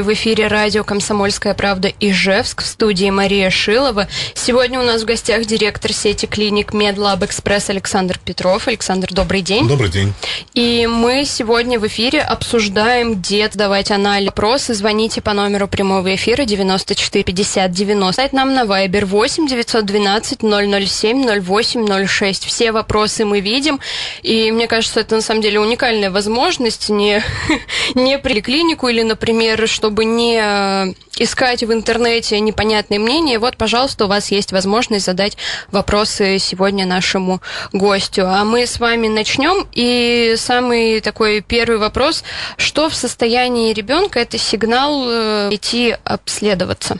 В эфире радио «Комсомольская правда» Ижевск в студии Мария Шилова. Сегодня у нас в гостях директор сети клиник Медлаб Экспресс Александр Петров. Александр, добрый день. Добрый день. И мы сегодня в эфире обсуждаем, где давать анализ. Вопросы звоните по номеру прямого эфира 94 50 90. Сайт нам на Viber 8 912 007 08 06. Все вопросы мы видим. И мне кажется, это на самом деле уникальная возможность не, не при клинику или, например, что чтобы не э, искать в интернете непонятные мнения, вот, пожалуйста, у вас есть возможность задать вопросы сегодня нашему гостю. А мы с вами начнем. И самый такой первый вопрос. Что в состоянии ребенка это сигнал э, идти обследоваться?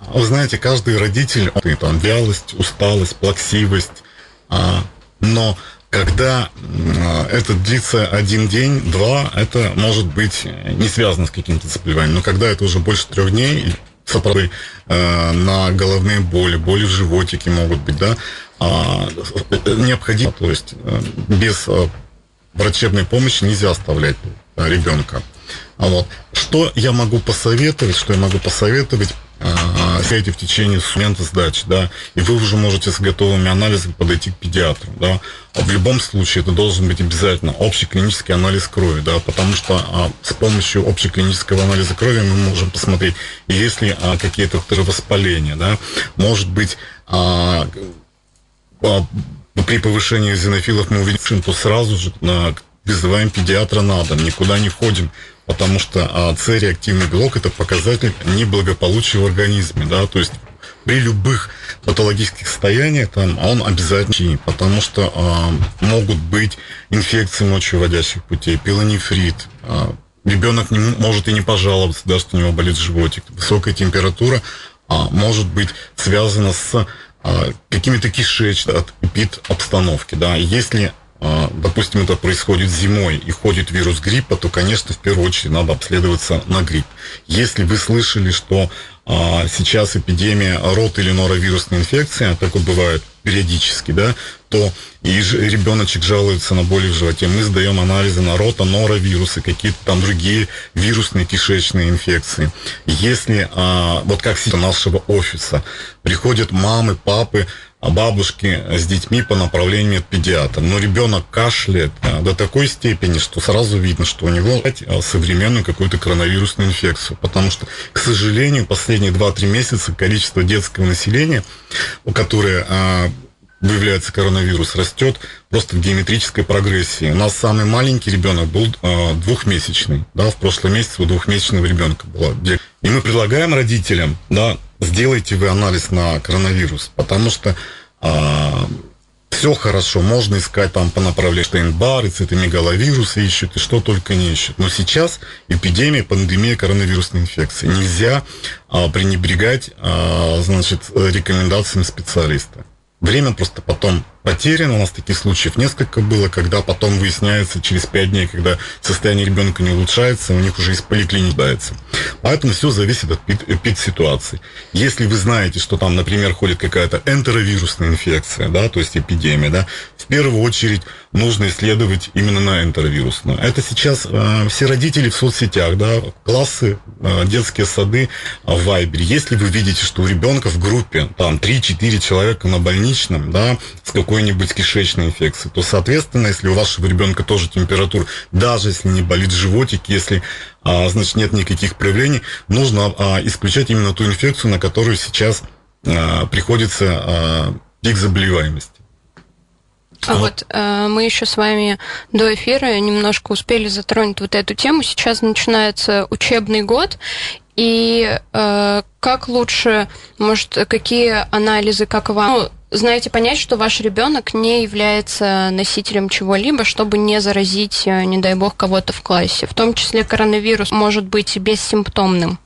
Вы знаете, каждый родитель, там, вялость, усталость, плаксивость, а, но когда это длится один день, два, это может быть не связано с каким-то заболеванием. Но когда это уже больше трех дней, сопровождает э, на головные боли, боли в животике могут быть, да, а, необходимо, то есть э, без э, врачебной помощи нельзя оставлять э, ребенка. А вот. Что я могу посоветовать, что я могу посоветовать, сядете в течение момента сдачи, да, и вы уже можете с готовыми анализами подойти к педиатру, да. В любом случае это должен быть обязательно общий клинический анализ крови, да, потому что а, с помощью общеклинического анализа крови мы можем посмотреть, есть ли а, какие-то воспаления, да, может быть, а, а, при повышении зенофилов мы увидим, то сразу же а, вызываем педиатра на дом, никуда не ходим, потому что а, С-реактивный белок это показатель неблагополучия в организме, да, то есть при любых патологических состояниях там он обязательно, потому что а, могут быть инфекции мочевыводящих путей, пилонефрит, а, ребенок не, может и не пожаловаться, да, что у него болит животик, высокая температура а, может быть связана с а, какими-то кишечными эпид обстановки, да, если допустим, это происходит зимой и ходит вирус гриппа, то, конечно, в первую очередь надо обследоваться на грипп. Если вы слышали, что а, сейчас эпидемия рот или норовирусной инфекции, а такое бывает периодически, да, то и ребеночек жалуется на боли в животе. Мы сдаем анализы на рота, норовирусы, какие-то там другие вирусные кишечные инфекции. Если, а, вот как сейчас нашего офиса, приходят мамы, папы, а бабушки с детьми по направлению от педиатра. Но ребенок кашляет а, до такой степени, что сразу видно, что у него а, современную какую-то коронавирусную инфекцию. Потому что, к сожалению, последние 2-3 месяца количество детского населения, которое выявляется коронавирус, растет просто в геометрической прогрессии. У нас самый маленький ребенок был э, двухмесячный, да, в прошлом месяце у двухмесячного ребенка было. И мы предлагаем родителям, да, сделайте вы анализ на коронавирус, потому что а, все хорошо, можно искать там по направлению Штейнбар, цитомегаловирусы ищут, и что только не ищут. Но сейчас эпидемия, пандемия коронавирусной инфекции. Нельзя а, пренебрегать, а, значит, рекомендациями специалиста. Время просто потом потеряно. У нас таких случаев несколько было, когда потом выясняется через пять дней, когда состояние ребенка не улучшается, у них уже из поликлиники дается. Поэтому все зависит от эпид-ситуации. Если вы знаете, что там, например, ходит какая-то энтеровирусная инфекция, да, то есть эпидемия, да, в первую очередь нужно исследовать именно на энтеровирусную. Это сейчас э, все родители в соцсетях, да, классы, э, детские сады э, в Вайбере. Если вы видите, что у ребенка в группе там 3-4 человека на больничном, да, с какой-нибудь кишечной инфекцией, то, соответственно, если у вашего ребенка тоже температура, даже если не болит животик, если а, значит, нет никаких проявлений, нужно а, исключать именно ту инфекцию, на которую сейчас а, приходится а, пик заболеваемости. А вот э, мы еще с вами до эфира немножко успели затронуть вот эту тему. Сейчас начинается учебный год, и э, как лучше, может, какие анализы, как вам, ну, знаете, понять, что ваш ребенок не является носителем чего-либо, чтобы не заразить, э, не дай бог, кого-то в классе. В том числе коронавирус может быть бессимптомным.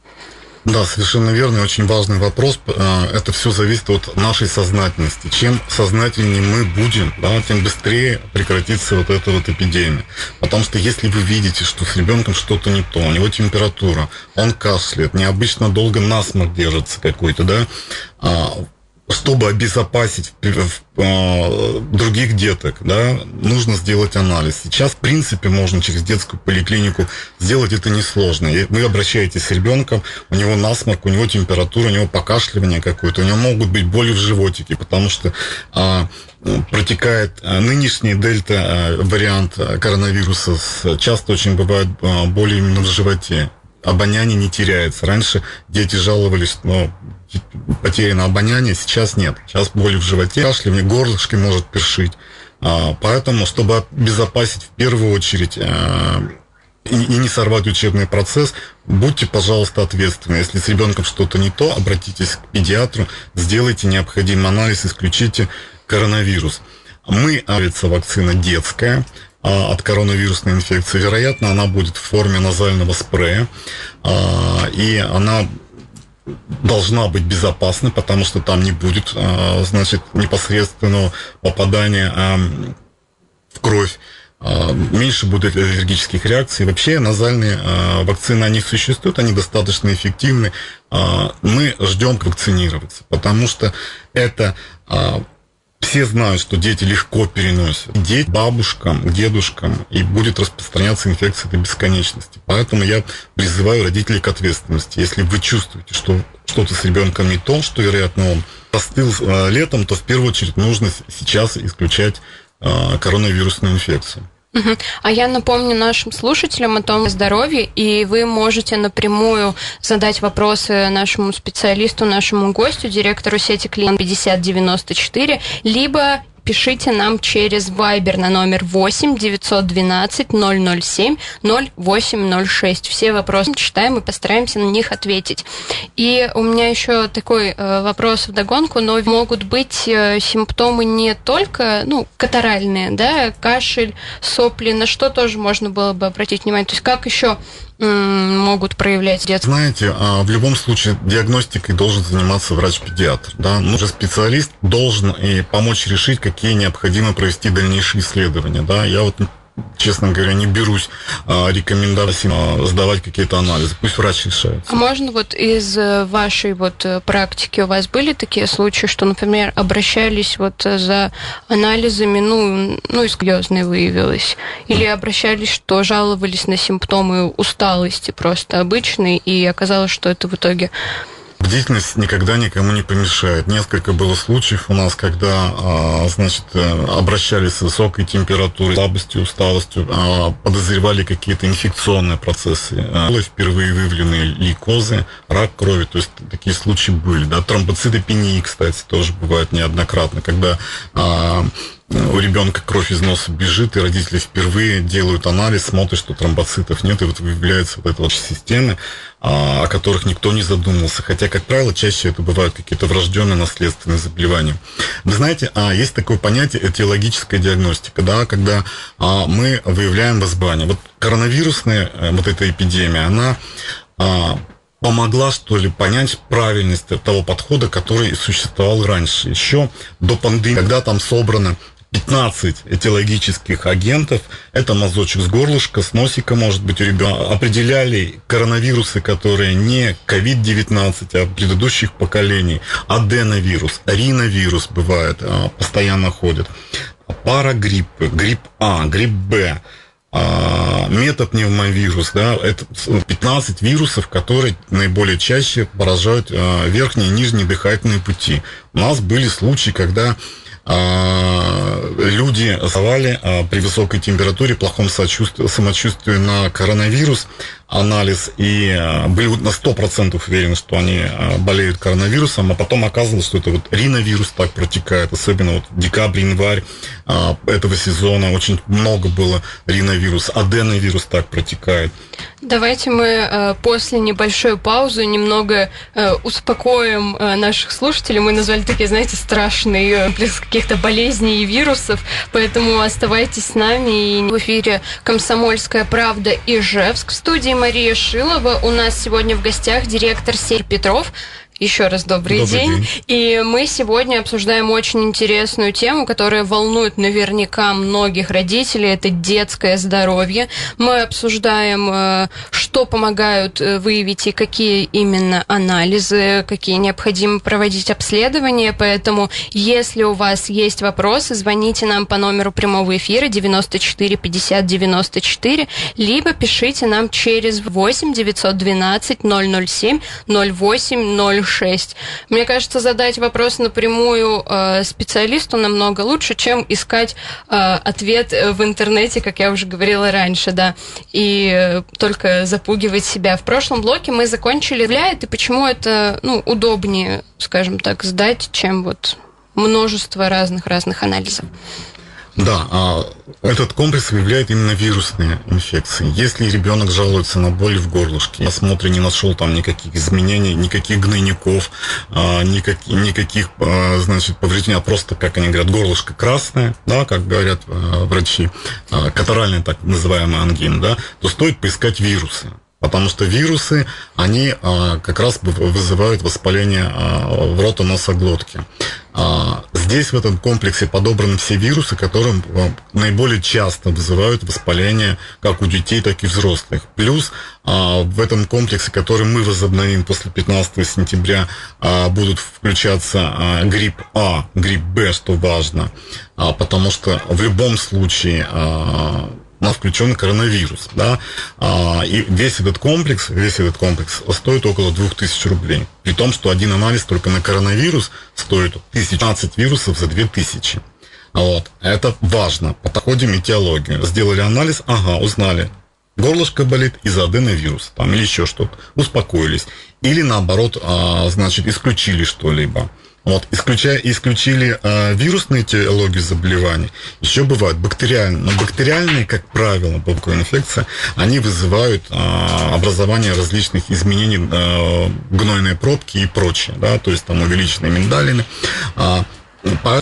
Да, совершенно верно. Очень важный вопрос. Э, это все зависит от нашей сознательности. Чем сознательнее мы будем, да, тем быстрее прекратится вот эта вот эпидемия. Потому что если вы видите, что с ребенком что-то не то, у него температура, он кашляет, необычно долго насморк держится какой-то, да, а, чтобы обезопасить э, других деток, да, нужно сделать анализ. Сейчас, в принципе, можно через детскую поликлинику сделать это несложно. Вы обращаетесь с ребенком, у него насморк, у него температура, у него покашливание какое-то, у него могут быть боли в животике, потому что а, протекает а, нынешний дельта а, вариант коронавируса. Часто очень бывают а, боли именно в животе обоняние не теряется. Раньше дети жаловались, но потеряно обоняние, сейчас нет. Сейчас боли в животе, кашля, горлышко может першить. А, поэтому, чтобы обезопасить в первую очередь а, и не сорвать учебный процесс, будьте, пожалуйста, ответственны. Если с ребенком что-то не то, обратитесь к педиатру, сделайте необходимый анализ, исключите коронавирус. Мы, авиация вакцина детская, от коронавирусной инфекции. Вероятно, она будет в форме назального спрея, и она должна быть безопасной, потому что там не будет, а, значит, непосредственного попадания а, в кровь а, меньше будет аллергических реакций. Вообще назальные вакцины, они существуют, они достаточно эффективны. Мы ждем вакцинироваться, потому что это все знают, что дети легко переносят. Дети бабушкам, дедушкам, и будет распространяться инфекция до бесконечности. Поэтому я призываю родителей к ответственности. Если вы чувствуете, что что-то с ребенком не то, что, вероятно, он постыл э, летом, то в первую очередь нужно сейчас исключать э, коронавирусную инфекцию. А я напомню нашим слушателям о том здоровье, и вы можете напрямую задать вопросы нашему специалисту, нашему гостю, директору сети клиент 5094, либо пишите нам через Viber на номер 8 912 007 0806. Все вопросы читаем и постараемся на них ответить. И у меня еще такой э, вопрос в догонку, но могут быть э, симптомы не только, ну, катаральные, да, кашель, сопли, на что тоже можно было бы обратить внимание. То есть как еще могут проявлять детство? Знаете, а, в любом случае диагностикой должен заниматься врач-педиатр. Да? Ну, уже специалист должен и помочь решить, какие необходимо провести дальнейшие исследования. Да? Я вот честно говоря, не берусь а, рекомендовать а, сдавать какие-то анализы. Пусть врач решает. А можно вот из э, вашей вот э, практики у вас были такие случаи, что, например, обращались вот за анализами, ну, ну, и сколиозной выявилось, или обращались, что жаловались на симптомы усталости просто обычные, и оказалось, что это в итоге Бдительность никогда никому не помешает. Несколько было случаев у нас, когда, а, значит, э, обращались с высокой температурой, слабостью, усталостью, а, подозревали какие-то инфекционные процессы. А, было впервые выявлены лейкозы, рак крови, то есть такие случаи были. Да, тромбоцитопении, кстати, тоже бывает неоднократно, когда у ребенка кровь из носа бежит, и родители впервые делают анализ, смотрят, что тромбоцитов нет, и вот выявляется вот эта вот система, о которых никто не задумывался. Хотя, как правило, чаще это бывают какие-то врожденные наследственные заболевания. Вы знаете, а есть такое понятие этиологическая диагностика, да, когда а, мы выявляем возбрание. Вот коронавирусная э, вот эта эпидемия, она а, помогла, что ли, понять правильность того подхода, который существовал раньше, еще до пандемии, когда там собрано 15 этиологических агентов, это мазочек с горлышка, с носика, может быть, у ребенка, определяли коронавирусы, которые не COVID-19, а предыдущих поколений, аденовирус, риновирус бывает, а, постоянно ходит, парагрипп, грипп А, грипп Б, а, метапневмовирус, да, это 15 вирусов, которые наиболее чаще поражают а, верхние и нижние дыхательные пути. У нас были случаи, когда люди сдавали а, при высокой температуре, плохом самочувствии на коронавирус анализ и а, были на 100% уверены, что они болеют коронавирусом, а потом оказывалось, что это вот риновирус так протекает, особенно вот декабрь, январь этого сезона очень много было риновирус, аденовирус так протекает. Давайте мы э, после небольшой паузы немного э, успокоим э, наших слушателей. Мы назвали такие, знаете, страшные каких-то болезней и вирусов, поэтому оставайтесь с нами. И в эфире «Комсомольская правда» Ижевск. В студии Мария Шилова. У нас сегодня в гостях директор Серь Петров. Еще раз добрый, добрый день. день. И мы сегодня обсуждаем очень интересную тему, которая волнует наверняка многих родителей. Это детское здоровье. Мы обсуждаем, э, что помогают э, выявить и какие именно анализы, какие необходимо проводить обследования. Поэтому, если у вас есть вопросы, звоните нам по номеру прямого эфира 94 50 94, либо пишите нам через 8 912 007 08 06. Мне кажется, задать вопрос напрямую э, специалисту намного лучше, чем искать э, ответ в интернете, как я уже говорила раньше, да, и э, только запугивать себя. В прошлом блоке мы закончили влияет и почему это ну, удобнее, скажем так, сдать, чем вот множество разных-разных анализов. Да, а этот комплекс выявляет именно вирусные инфекции. Если ребенок жалуется на боль в горлышке, на осмотре не нашел там никаких изменений, никаких гнойников, а, никак, никаких, а, значит, повреждений, а просто, как они говорят, горлышко красное, да, как говорят врачи, катаральный так называемый ангин, да, то стоит поискать вирусы. Потому что вирусы, они а, как раз вызывают воспаление а, в рото-носоглотке. А, здесь в этом комплексе подобраны все вирусы, которые а, наиболее часто вызывают воспаление как у детей, так и взрослых. Плюс а, в этом комплексе, который мы возобновим после 15 сентября, а, будут включаться а, грипп А, грипп Б, что важно. А, потому что в любом случае... А, нас включен коронавирус, да, а, и весь этот комплекс, весь этот комплекс стоит около 2000 рублей, при том, что один анализ только на коронавирус стоит 1015 вирусов за 2000. Вот, это важно. Подходим этиологию. Сделали анализ, ага, узнали, горлышко болит из-за аденовируса, там, или еще что-то, успокоились. Или наоборот, а, значит, исключили что-либо. Вот, исключая, исключили э, вирусные теологии заболеваний, еще бывают бактериальные. Но бактериальные, как правило, бактериальная инфекция, они вызывают э, образование различных изменений э, гнойной пробки и прочее. Да, то есть там увеличенные миндалины. Э,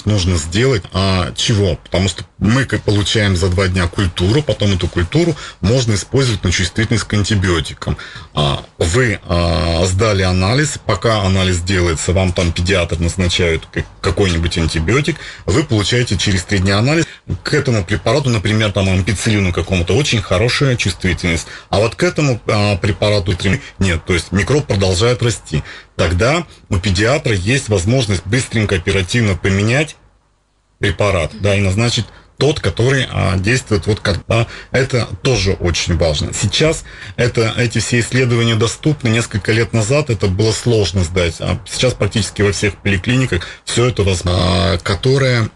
нужно сделать а, чего? Потому что мы получаем за два дня культуру, потом эту культуру можно использовать на чувствительность к антибиотикам. А, вы а, сдали анализ, пока анализ делается, вам там педиатр назначает какой-нибудь антибиотик, вы получаете через три дня анализ. К этому препарату, например, там ампицилину какому-то, очень хорошая чувствительность. А вот к этому а, препарату нет, то есть микроб продолжает расти тогда у педиатра есть возможность быстренько, оперативно поменять препарат, да, и назначить тот, который а, действует вот как да, это тоже очень важно. Сейчас это, эти все исследования доступны. Несколько лет назад это было сложно сдать, а сейчас практически во всех поликлиниках все это возможно, а, которое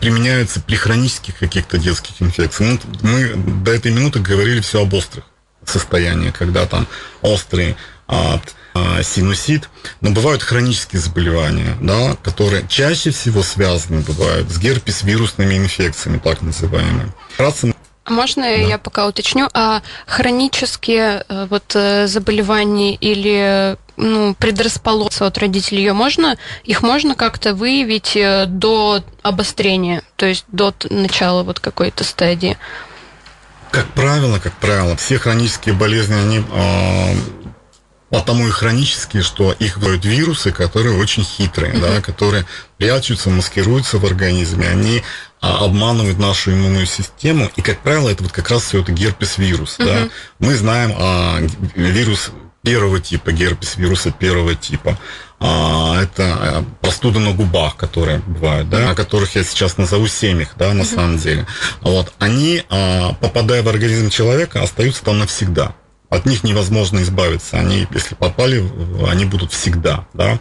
применяется при хронических каких-то детских инфекциях. Ну, мы до этой минуты говорили все об острых состояниях, когда там острые а, а, синусит, но бывают хронические заболевания, да, которые чаще всего связаны бывают с герпес-вирусными инфекциями, так называемыми. Вкратце а можно да. я пока уточню, а хронические э, вот э, заболевания или ну, предрасположенность от родителей, ее можно, их можно как-то выявить э, до обострения, то есть до начала вот какой-то стадии? Как правило, как правило, все хронические болезни, они потому и хронические, что их вызывают вирусы, которые очень хитрые, mm-hmm. да, которые прячутся, маскируются в организме, они а, обманывают нашу иммунную систему, и, как правило, это вот как раз все это герпес-вирус, mm-hmm. да. Мы знаем а, вирус первого типа, герпес вируса первого типа. А, это э, простуда на губах, которые бывают, да, о которых я сейчас назову семих, да, на mm-hmm. самом деле. Вот, они, а, попадая в организм человека, остаются там навсегда от них невозможно избавиться. Они, если попали, они будут всегда, да.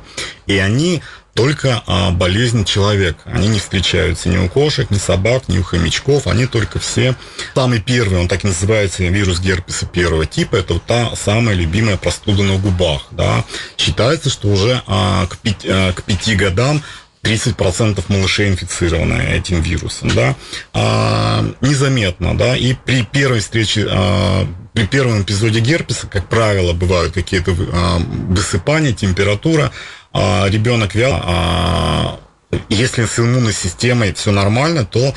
И они только а, болезнь человека. Они не встречаются ни у кошек, ни собак, ни у хомячков. Они только все. Самый первый, он так и называется, вирус герпеса первого типа. Это вот та самая любимая простуда на губах. Да. Считается, что уже а, к, пяти, а, к пяти годам 30% малышей инфицированы этим вирусом, да, а, незаметно, да, и при первой встрече а, при первом эпизоде герпеса, как правило, бывают какие-то а, высыпания, температура, а, ребенок вял, а, если с иммунной системой все нормально, то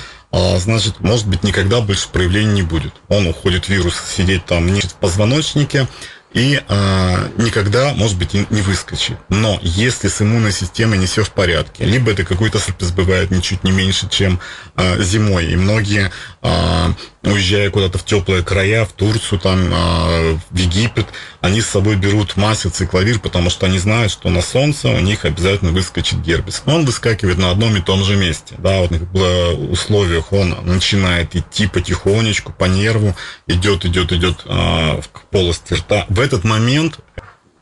значит, может быть, никогда больше проявлений не будет. Он уходит, вирус, сидеть там не в позвоночнике, и э, никогда, может быть, не выскочит. Но если с иммунной системой не все в порядке, либо это какой-то срыв бывает ничуть не меньше, чем э, зимой, и многие, э, уезжая куда-то в теплые края, в Турцию, там, э, в Египет, они с собой берут массе цикловир, потому что они знают, что на солнце у них обязательно выскочит герпес. Он выскакивает на одном и том же месте. Да, вот в условиях он начинает идти потихонечку по нерву, идет, идет, идет э, в полости рта в этот момент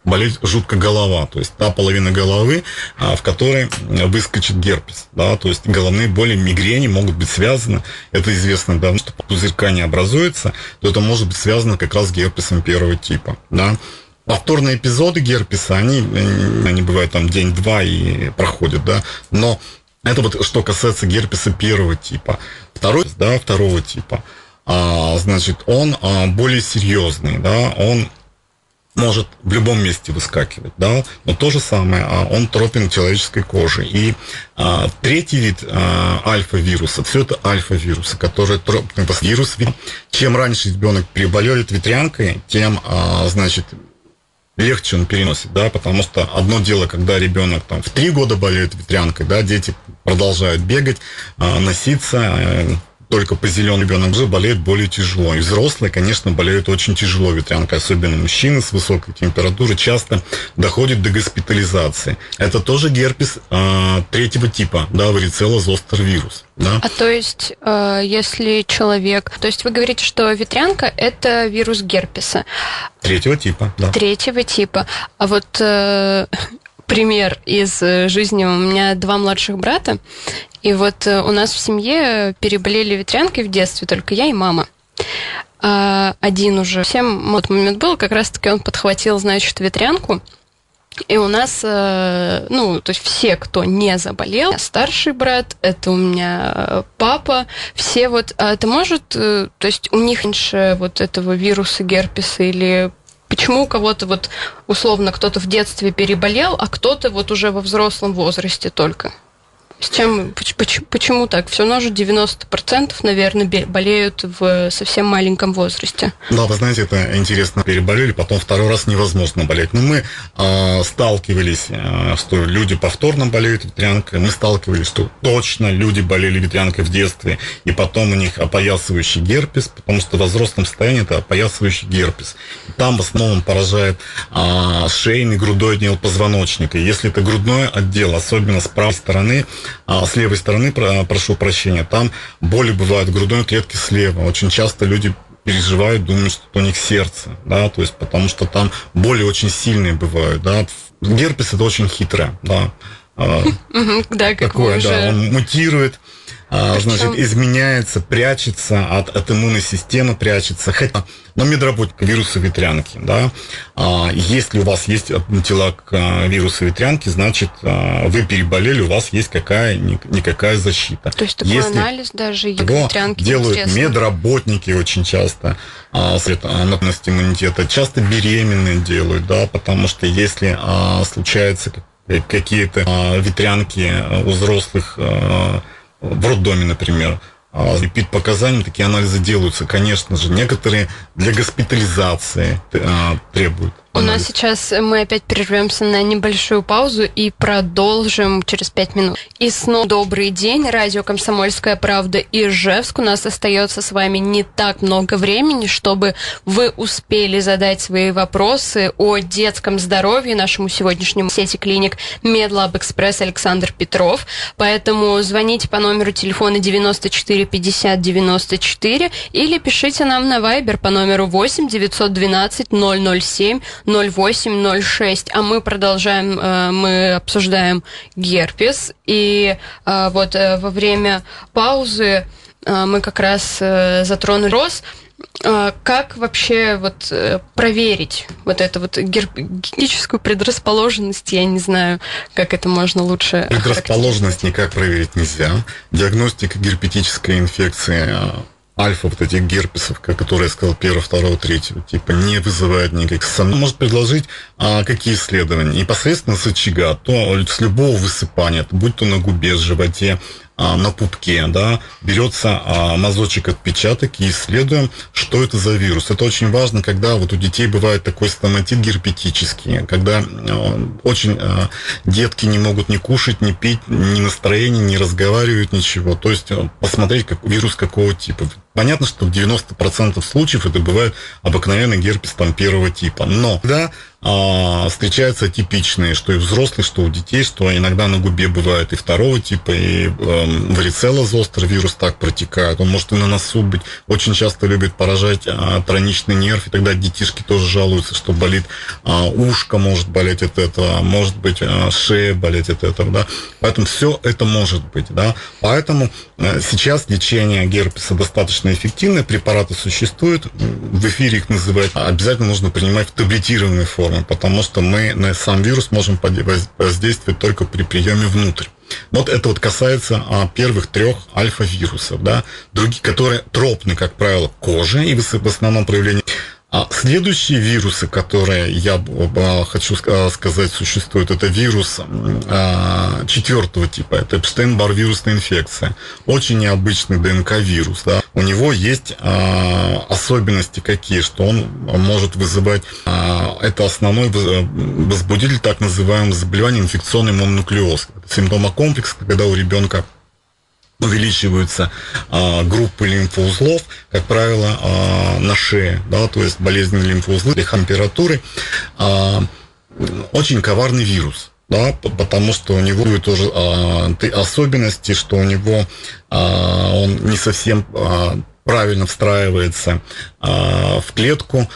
болеть жутко голова, то есть та половина головы, а, в которой выскочит герпес, да, то есть головные боли, мигрени могут быть связаны, это известно давно, что пузырька не образуется, то это может быть связано как раз с герпесом первого типа, да. Повторные эпизоды герпеса, они, они бывают там день-два и проходят, да, но это вот что касается герпеса первого типа. Второй, да, второго типа, а, значит, он а, более серьезный, да, он может в любом месте выскакивать, да, но то же самое, а он тропен человеческой кожи. И а, третий вид а, альфа-вируса, все это альфа-вирусы, которые тропны вирус. Чем раньше ребенок переболеет ветрянкой, тем, а, значит, легче он переносит, да, потому что одно дело, когда ребенок там в три года болеет ветрянкой, да, дети продолжают бегать, а, носиться, а, только по зеленому ребенок уже болеет более тяжело. И взрослые, конечно, болеют очень тяжело ветрянкой, особенно мужчины с высокой температурой часто доходят до госпитализации. Это тоже герпес э, третьего типа, да, варицелла зостер вирус. Да? А то есть, э, если человек... То есть вы говорите, что ветрянка – это вирус герпеса. Третьего типа, да. Третьего типа. А вот э, пример из э, жизни. У меня два младших брата, и вот э, у нас в семье переболели ветрянкой в детстве только я и мама. А один уже всем вот момент был, как раз-таки он подхватил, значит, ветрянку. И у нас, э, ну, то есть все, кто не заболел, старший брат, это у меня папа, все вот, а это может, то есть у них меньше вот этого вируса герпеса или Почему у кого-то вот условно кто-то в детстве переболел, а кто-то вот уже во взрослом возрасте только? С чем, почему, почему так? Все равно же 90%, наверное, болеют в совсем маленьком возрасте. Да, вы знаете, это интересно. Переболели, потом второй раз невозможно болеть. Но мы э, сталкивались, э, что люди повторно болеют ветрянкой. Мы сталкивались, что точно люди болели ветрянкой в детстве, и потом у них опоясывающий герпес, потому что в взрослом состоянии это опоясывающий герпес. Там в основном поражает э, шейный грудной отдел позвоночника. Если это грудной отдел, особенно с правой стороны, а с левой стороны, прошу прощения, там боли бывают в грудной клетке слева. Очень часто люди переживают, думают, что у них сердце, да, то есть потому что там боли очень сильные бывают, да. Герпес это очень хитрое, да. А, да, Такое, да, он мутирует, а, значит, изменяется, прячется от, от иммунной системы, прячется. Хотя, но медработника вируса ветрянки, да, а, если у вас есть тела к а, вирусу ветрянки, значит, а, вы переболели, у вас есть какая-никакая защита. То есть такой если анализ даже ветрянки делают интересно. медработники очень часто, а, натность иммунитета, часто беременные делают, да, потому что если а, случаются какие-то а, ветрянки у взрослых а, в роддоме, например, липид а, показаниям такие анализы делаются, конечно же. Некоторые для госпитализации требуют. У нас сейчас мы опять прервемся на небольшую паузу и продолжим через пять минут. И снова добрый день. Радио «Комсомольская правда» Ижевск. У нас остается с вами не так много времени, чтобы вы успели задать свои вопросы о детском здоровье нашему сегодняшнему сети клиник Медлаб Экспресс Александр Петров. Поэтому звоните по номеру телефона 94 50 94 или пишите нам на Viber по номеру 8 912 007 0806, а мы продолжаем, э, мы обсуждаем герпес, и э, вот э, во время паузы мы как раз затронули рост, как вообще вот проверить вот эту вот генетическую предрасположенность? Я не знаю, как это можно лучше. Предрасположенность никак проверить нельзя. Диагностика герпетической инфекции альфа вот этих герпесов, которые я сказал, первого, второго, третьего типа, не вызывает никаких сомнений. Может предложить а, какие исследования? Непосредственно с очага, то с любого высыпания, будь то на губе, животе, а, на пупке, да, берется а, мазочек отпечаток и исследуем, что это за вирус. Это очень важно, когда вот у детей бывает такой стоматит герпетический, когда а, очень а, детки не могут ни кушать, ни пить, ни настроение, не разговаривают, ничего. То есть а, посмотреть, как, вирус какого типа. Понятно, что в 90% случаев это бывает обыкновенный герпес там первого типа. Но да, а, встречаются типичные, что и взрослые, что у детей, что иногда на губе бывает и второго типа, и э, варицелла зостер вирус так протекает. Он может и на носу быть. Очень часто любит поражать а, троничный нерв, и тогда детишки тоже жалуются, что болит а, ушко, может болеть от этого, может быть а, шея болеть от этого, да. Поэтому все это может быть, да. Поэтому а, сейчас лечение герпеса достаточно достаточно эффективные, препараты существуют, в эфире их называют, обязательно нужно принимать в таблетированной форме, потому что мы на сам вирус можем воздействовать только при приеме внутрь. Вот это вот касается а, первых трех альфа-вирусов, да, другие, которые тропны, как правило, кожи и в основном проявление а следующие вирусы, которые я хочу сказать существуют, это вирус а, четвертого типа, это Эпштейн-Бар вирусная инфекция. Очень необычный ДНК-вирус. Да. У него есть а, особенности какие, что он может вызывать, это основной возбудитель так называемого заболевания инфекционный мононуклеоз. Симптомокомплекс, когда у ребенка увеличиваются а, группы лимфоузлов, как правило, а, на шее, да, то есть болезненные лимфоузлы, температуры, а, очень коварный вирус. Да, потому что у него тоже а, особенности, что у него а, он не совсем а, правильно встраивается а, в клетку,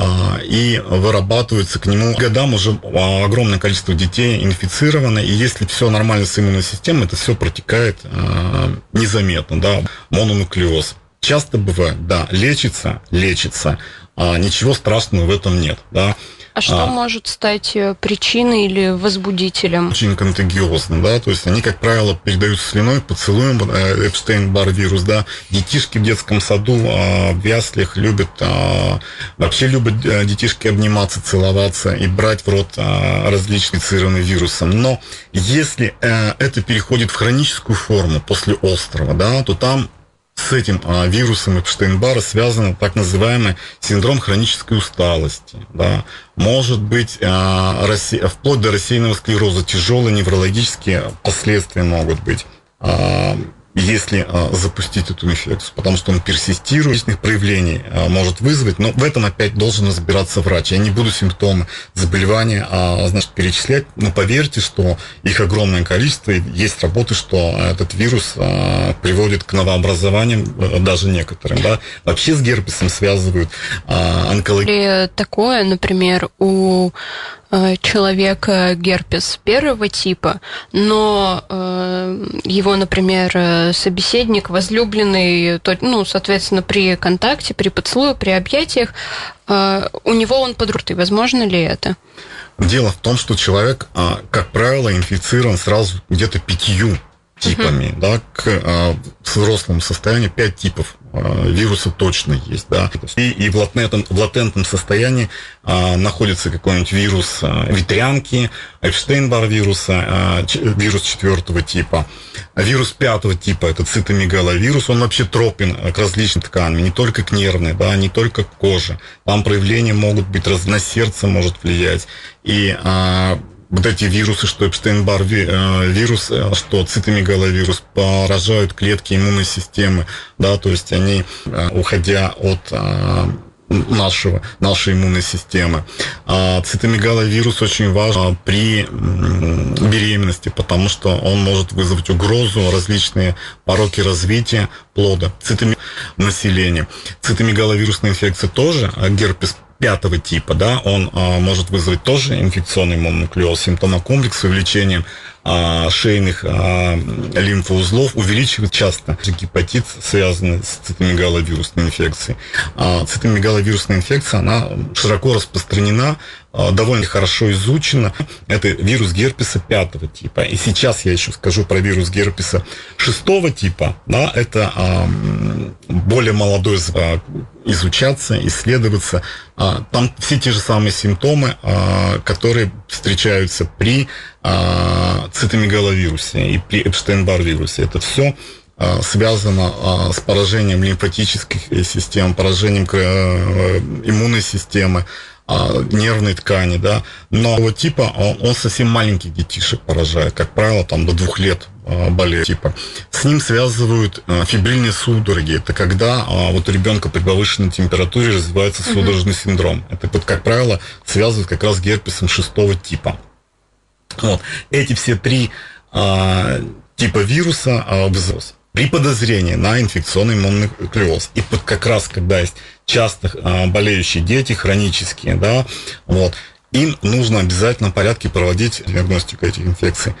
а, и вырабатывается к нему годам уже огромное количество детей инфицировано, и если все нормально с иммунной системой, это все протекает а, незаметно, да, мононуклеоз. Часто бывает, да, лечится, лечится, а ничего страшного в этом нет, да. А что а, может стать э, причиной или возбудителем? Очень контагиозно, да, то есть они, как правило, передаются слюной, поцелуем, э, Эпштейн-бар вирус, да, детишки в детском саду, а, в яслях любят, а, вообще любят э, детишки обниматься, целоваться и брать в рот различные цированные вирусом. Но если это переходит в хроническую форму после острова, да, то там с этим а, вирусом Эпштейн-Барра связан так называемый синдром хронической усталости. Да. Может быть, а, рассе... вплоть до рассеянного склероза тяжелые неврологические последствия могут быть. А, если а, запустить эту инфекцию, потому что он персистирует, различных проявлений а, может вызвать, но в этом опять должен разбираться врач. Я не буду симптомы заболевания а, значит, перечислять, но поверьте, что их огромное количество, и есть работы, что этот вирус а, приводит к новообразованиям, а, даже некоторым. Да? Вообще с герпесом связывают а, онкологию. Такое, например, у человека герпес первого типа, но э, его, например, э, собеседник, возлюбленный, то, ну, соответственно, при контакте, при поцелуе, при объятиях, э, у него он подрутый. Возможно ли это? Дело в том, что человек, а, как правило, инфицирован сразу где-то пятью типами, uh-huh. да, к а, взрослому состоянию пять типов а, вируса точно есть, да. И, и в, латентном, в латентном состоянии а, находится какой-нибудь вирус а, ветрянки, Эпштейн-бар вируса, а, ч, вирус четвертого типа. Вирус пятого типа, это цитомегаловирус, он вообще тропен к различным тканям, не только к нервной, да, не только к коже. Там проявления могут быть, раз, на сердце может влиять. И а, вот эти вирусы, что Эпштейн-Бар э, вирус, э, что цитомегаловирус поражают клетки иммунной системы, да, то есть они, э, уходя от нашего, нашей иммунной системы. А цитомегаловирус очень важен при беременности, потому что он может вызвать угрозу, различные пороки развития плода, цитоме... населения. Цитомегаловирусная инфекция тоже, а герпес пятого типа, да, он а, может вызвать тоже инфекционный мононуклеоз, симптомокомплекс с увеличением а, шейных а, лимфоузлов увеличивает часто гепатит, связанный с цитомегаловирусной инфекцией. А цитомегаловирусная инфекция, она широко распространена довольно хорошо изучено. Это вирус герпеса пятого типа. И сейчас я еще скажу про вирус герпеса шестого типа. Да, это а, более молодой а, изучаться, исследоваться. А, там все те же самые симптомы, которые встречаются при цитомегаловирусе и при Эпштейн-Бар вирусе. Это все связано с поражением лимфатических систем, поражением э, иммунной системы, а, нервной ткани, да, но вот типа он, он совсем маленьких детишек поражает, как правило, там до двух лет болеет типа. С ним связывают фибрильные судороги. Это когда вот у ребенка при повышенной температуре развивается судорожный mm-hmm. синдром. Это вот, как правило, связывают как раз с герпесом шестого типа. Вот. Эти все три а, типа вируса а, взрос при подозрении на инфекционный мононуклеоз. И вот как раз, когда есть часто а, болеющие дети, хронические, да, вот, им нужно обязательно в порядке проводить диагностику этих инфекций.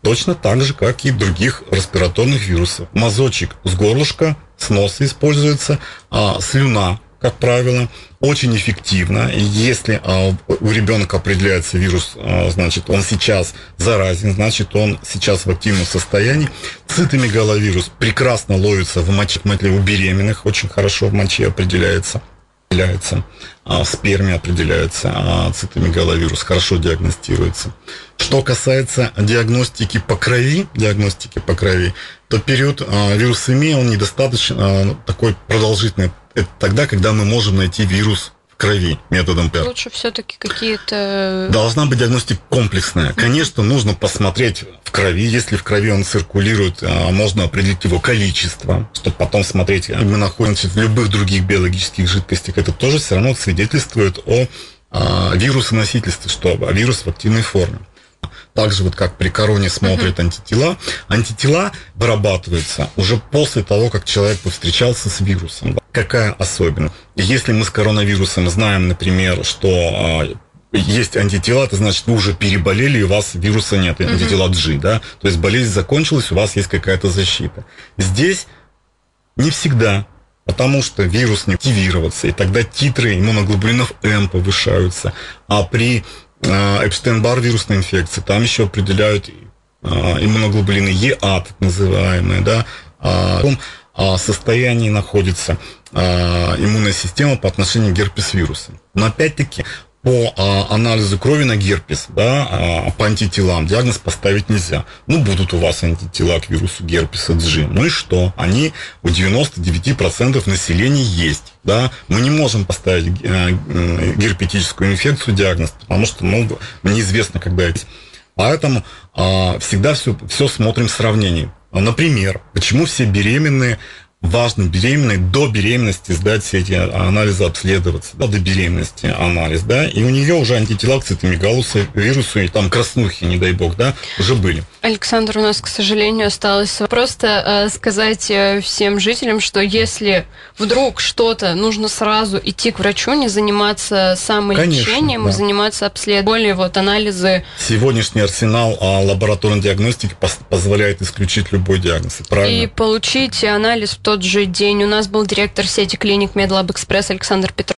Точно так же, как и других респираторных вирусов. Мазочек с горлышка, с носа используется, а слюна как правило, очень эффективно. Если а, у ребенка определяется вирус, а, значит, он сейчас заразен, значит, он сейчас в активном состоянии. Цитомегаловирус прекрасно ловится в моче, у беременных, очень хорошо в моче определяется определяется, а в сперме определяется, а цитомегаловирус хорошо диагностируется. Что касается диагностики по крови, диагностики по крови, то период а, вирусемии, он недостаточно а, такой продолжительный. Это тогда, когда мы можем найти вирус крови методом ПР. Лучше все-таки какие-то... Должна быть диагностика комплексная. Конечно, нужно посмотреть в крови. Если в крови он циркулирует, а, можно определить его количество, чтобы потом смотреть, мы находимся в любых других биологических жидкостях. Это тоже все равно свидетельствует о а, вирусоносительстве, что вирус в активной форме так же вот как при короне смотрят uh-huh. антитела, антитела вырабатываются уже после того, как человек повстречался с вирусом. Какая особенность? Если мы с коронавирусом знаем, например, что а, есть антитела, это значит, вы уже переболели, и у вас вируса нет, антитела G, да? То есть болезнь закончилась, у вас есть какая-то защита. Здесь не всегда, потому что вирус не активироваться, и тогда титры иммуноглобулинов М повышаются. А при Эпштейн-Бар вирусной инфекции, там еще определяют а, иммуноглобулины ЕА, так называемые, да, а, в каком состоянии находится иммунная система по отношению к герпес-вирусу. Но опять-таки по а, анализу крови на герпес, да, а, по антителам диагноз поставить нельзя. Ну, будут у вас антитела к вирусу герпеса G. Ну и что? Они у 99% населения есть. Да? Мы не можем поставить э, герпетическую инфекцию диагноз, потому что ну, неизвестно, когда это. Поэтому а, всегда все, все смотрим в сравнении. Например, почему все беременные важно беременной до беременности сдать все эти анализы, обследоваться, да, до беременности анализ, да, и у нее уже антитела к цитомегалусу, вирусу и там краснухи, не дай бог, да, уже были. Александр, у нас, к сожалению, осталось просто э, сказать всем жителям, что если вдруг что-то, нужно сразу идти к врачу, не заниматься самолечением, Конечно, да. заниматься обследованием, более вот анализы. Сегодняшний арсенал а, лабораторной диагностики позволяет исключить любой диагноз, правильно? И получить анализ в тот же день. У нас был директор сети клиник Медлаб Экспресс Александр Петров.